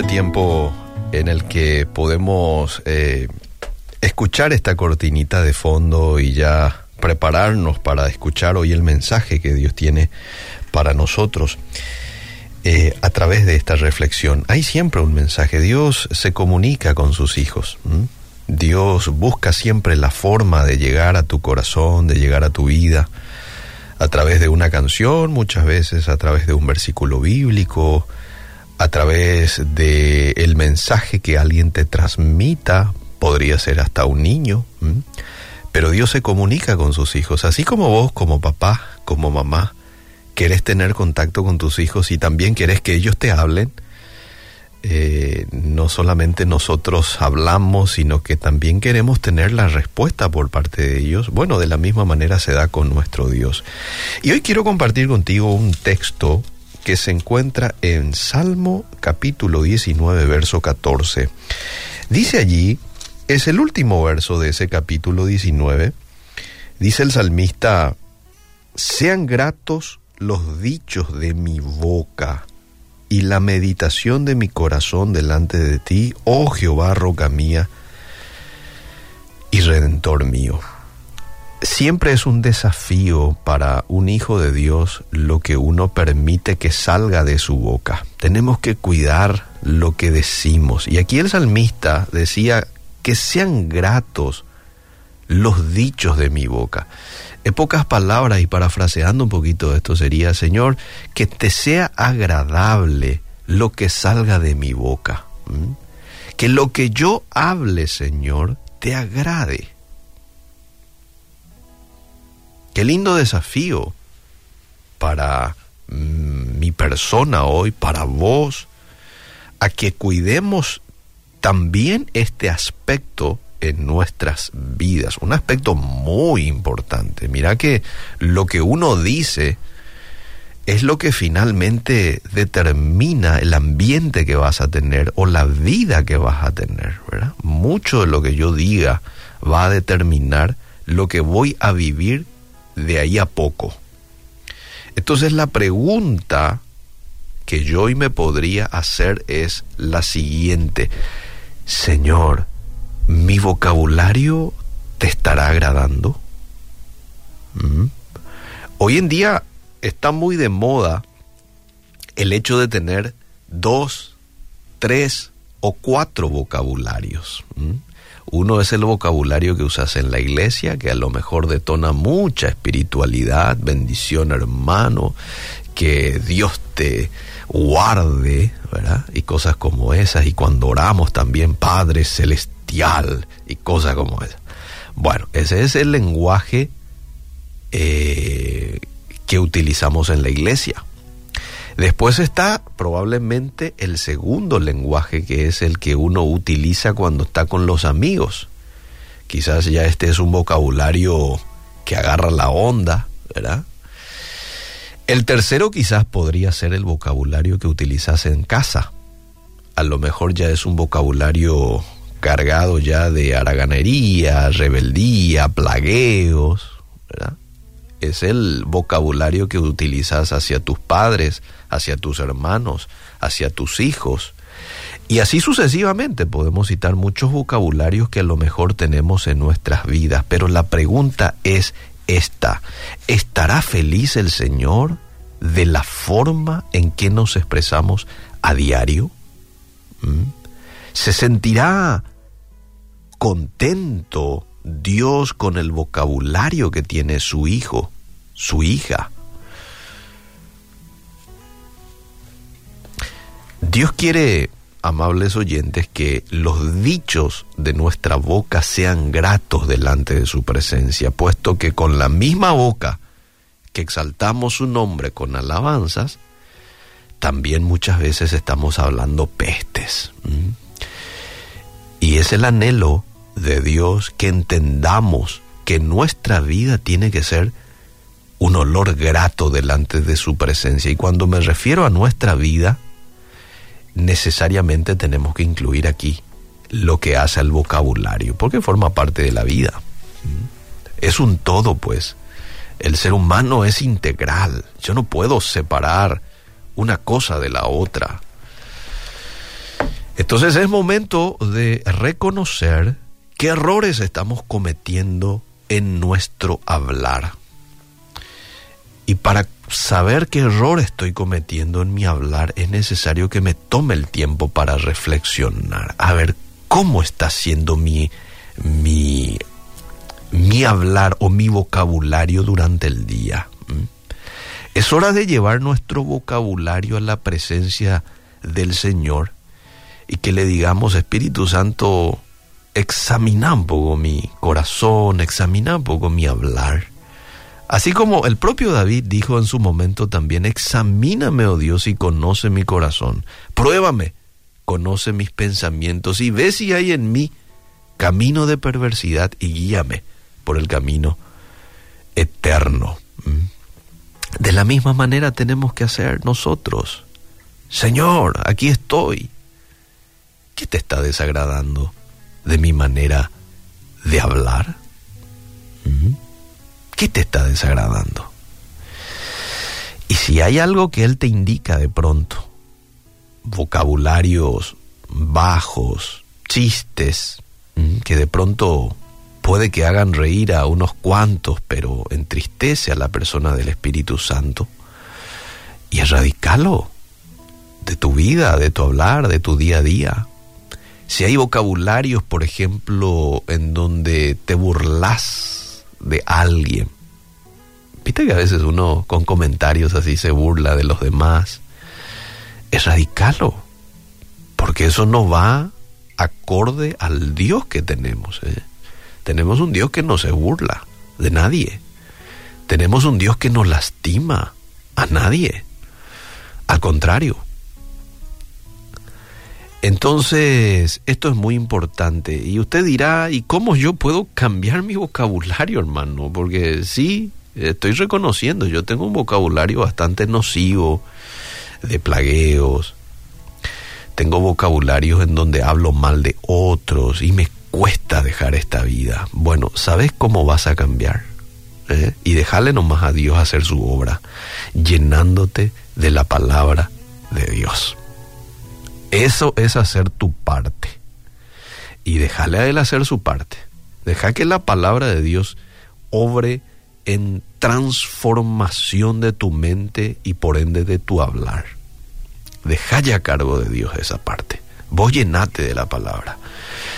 este tiempo en el que podemos eh, escuchar esta cortinita de fondo y ya prepararnos para escuchar hoy el mensaje que Dios tiene para nosotros eh, a través de esta reflexión. Hay siempre un mensaje. Dios se comunica con sus hijos. Dios busca siempre la forma de llegar a tu corazón, de llegar a tu vida, a través de una canción, muchas veces a través de un versículo bíblico, a través de el mensaje que alguien te transmita, podría ser hasta un niño, pero Dios se comunica con sus hijos, así como vos como papá, como mamá, querés tener contacto con tus hijos y también querés que ellos te hablen, eh, no solamente nosotros hablamos, sino que también queremos tener la respuesta por parte de ellos. Bueno, de la misma manera se da con nuestro Dios. Y hoy quiero compartir contigo un texto que se encuentra en Salmo capítulo 19, verso 14. Dice allí, es el último verso de ese capítulo 19, dice el salmista, sean gratos los dichos de mi boca y la meditación de mi corazón delante de ti, oh Jehová, roca mía y redentor mío. Siempre es un desafío para un hijo de Dios lo que uno permite que salga de su boca. Tenemos que cuidar lo que decimos. Y aquí el salmista decía que sean gratos los dichos de mi boca. En pocas palabras y parafraseando un poquito esto sería, Señor, que te sea agradable lo que salga de mi boca. Que lo que yo hable, Señor, te agrade. Qué lindo desafío para mm, mi persona hoy, para vos, a que cuidemos también este aspecto en nuestras vidas, un aspecto muy importante. Mira que lo que uno dice es lo que finalmente determina el ambiente que vas a tener o la vida que vas a tener, ¿verdad? Mucho de lo que yo diga va a determinar lo que voy a vivir de ahí a poco. Entonces la pregunta que yo hoy me podría hacer es la siguiente. Señor, ¿mi vocabulario te estará agradando? ¿Mm? Hoy en día está muy de moda el hecho de tener dos, tres o cuatro vocabularios. ¿Mm? Uno es el vocabulario que usas en la iglesia, que a lo mejor detona mucha espiritualidad, bendición hermano, que Dios te guarde, ¿verdad? Y cosas como esas. Y cuando oramos también, Padre Celestial, y cosas como esas. Bueno, ese es el lenguaje eh, que utilizamos en la iglesia. Después está probablemente el segundo lenguaje, que es el que uno utiliza cuando está con los amigos. Quizás ya este es un vocabulario que agarra la onda, ¿verdad? El tercero quizás podría ser el vocabulario que utilizas en casa. A lo mejor ya es un vocabulario cargado ya de haraganería, rebeldía, plagueos, ¿verdad? Es el vocabulario que utilizas hacia tus padres, hacia tus hermanos, hacia tus hijos. Y así sucesivamente podemos citar muchos vocabularios que a lo mejor tenemos en nuestras vidas, pero la pregunta es esta, ¿estará feliz el Señor de la forma en que nos expresamos a diario? ¿Mm? ¿Se sentirá contento Dios con el vocabulario que tiene su hijo, su hija. Dios quiere, amables oyentes, que los dichos de nuestra boca sean gratos delante de su presencia, puesto que con la misma boca que exaltamos su nombre con alabanzas, también muchas veces estamos hablando pestes. Y es el anhelo de Dios que entendamos que nuestra vida tiene que ser un olor grato delante de su presencia. Y cuando me refiero a nuestra vida, necesariamente tenemos que incluir aquí lo que hace al vocabulario, porque forma parte de la vida. Es un todo, pues. El ser humano es integral. Yo no puedo separar una cosa de la otra. Entonces es momento de reconocer qué errores estamos cometiendo en nuestro hablar. Y para saber qué error estoy cometiendo en mi hablar, es necesario que me tome el tiempo para reflexionar, a ver cómo está siendo mi, mi, mi hablar o mi vocabulario durante el día. Es hora de llevar nuestro vocabulario a la presencia del Señor y que le digamos, Espíritu Santo, examina un poco mi corazón, examina un poco mi hablar. Así como el propio David dijo en su momento también, examíname, oh Dios, y conoce mi corazón. Pruébame, conoce mis pensamientos y ve si hay en mí camino de perversidad y guíame por el camino eterno. ¿Mm? De la misma manera tenemos que hacer nosotros. Señor, aquí estoy. ¿Qué te está desagradando de mi manera de hablar? ¿Qué te está desagradando? Y si hay algo que Él te indica de pronto, vocabularios bajos, chistes, que de pronto puede que hagan reír a unos cuantos, pero entristece a la persona del Espíritu Santo. Y erradicalo de tu vida, de tu hablar, de tu día a día. Si hay vocabularios, por ejemplo, en donde te burlas de alguien, viste que a veces uno con comentarios así se burla de los demás, erradicalo, porque eso no va acorde al Dios que tenemos. ¿eh? Tenemos un Dios que no se burla de nadie. Tenemos un Dios que no lastima a nadie. Al contrario. Entonces, esto es muy importante. Y usted dirá, ¿y cómo yo puedo cambiar mi vocabulario, hermano? Porque sí, estoy reconociendo, yo tengo un vocabulario bastante nocivo, de plagueos. Tengo vocabularios en donde hablo mal de otros y me cuesta dejar esta vida. Bueno, ¿sabes cómo vas a cambiar? ¿Eh? Y dejarle nomás a Dios hacer su obra, llenándote de la palabra de Dios. Eso es hacer tu parte. Y dejarle a Él hacer su parte. Deja que la palabra de Dios obre en transformación de tu mente y por ende de tu hablar. Deja ya a cargo de Dios esa parte. Vos llenate de la palabra.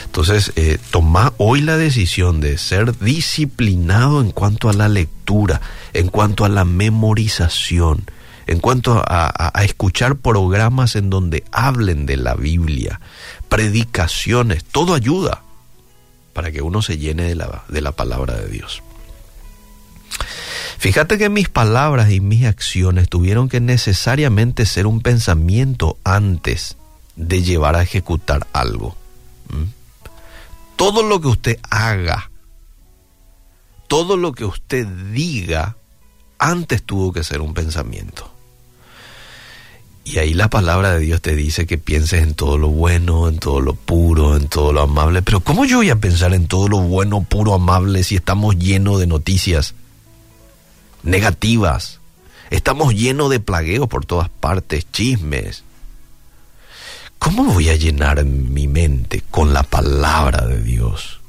Entonces, eh, toma hoy la decisión de ser disciplinado en cuanto a la lectura, en cuanto a la memorización, en cuanto a, escuchar programas en donde hablen de la Biblia, predicaciones, todo ayuda para que uno se llene de la, de la palabra de Dios. Fíjate que mis palabras y mis acciones tuvieron que necesariamente ser un pensamiento antes de llevar a ejecutar algo. ¿Mm? Todo lo que usted haga, todo lo que usted diga, antes tuvo que ser un pensamiento. Y ahí la palabra de Dios te dice que pienses en todo lo bueno, en todo lo puro, en todo lo amable. Pero ¿cómo yo voy a pensar en todo lo bueno, puro, amable si estamos llenos de noticias negativas? Estamos llenos de plagueos por todas partes, chismes, ¿Cómo voy a llenar mi mente con la palabra de Dios?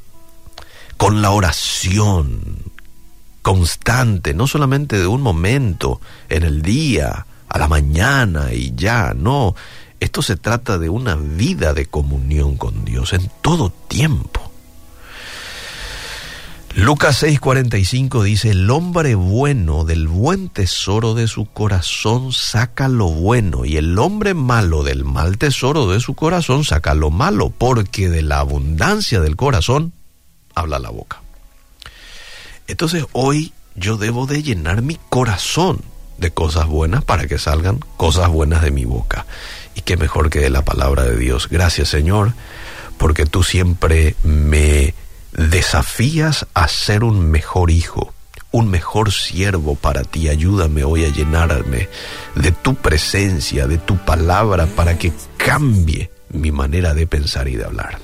Con la oración constante, no solamente de un momento en el día, a la mañana y ya, no. Esto se trata de una vida de comunión con Dios en todo tiempo. Lucas 6:45 dice, el hombre bueno del buen tesoro de su corazón saca lo bueno y el hombre malo del mal tesoro de su corazón saca lo malo, porque de la abundancia del corazón habla la boca. Entonces hoy yo debo de llenar mi corazón de cosas buenas para que salgan cosas buenas de mi boca. Y qué mejor que de la palabra de Dios. Gracias Señor, porque tú siempre me desafías a ser un mejor hijo, un mejor siervo para ti. Ayúdame hoy a llenarme de tu presencia, de tu palabra, para que cambie mi manera de pensar y de hablar.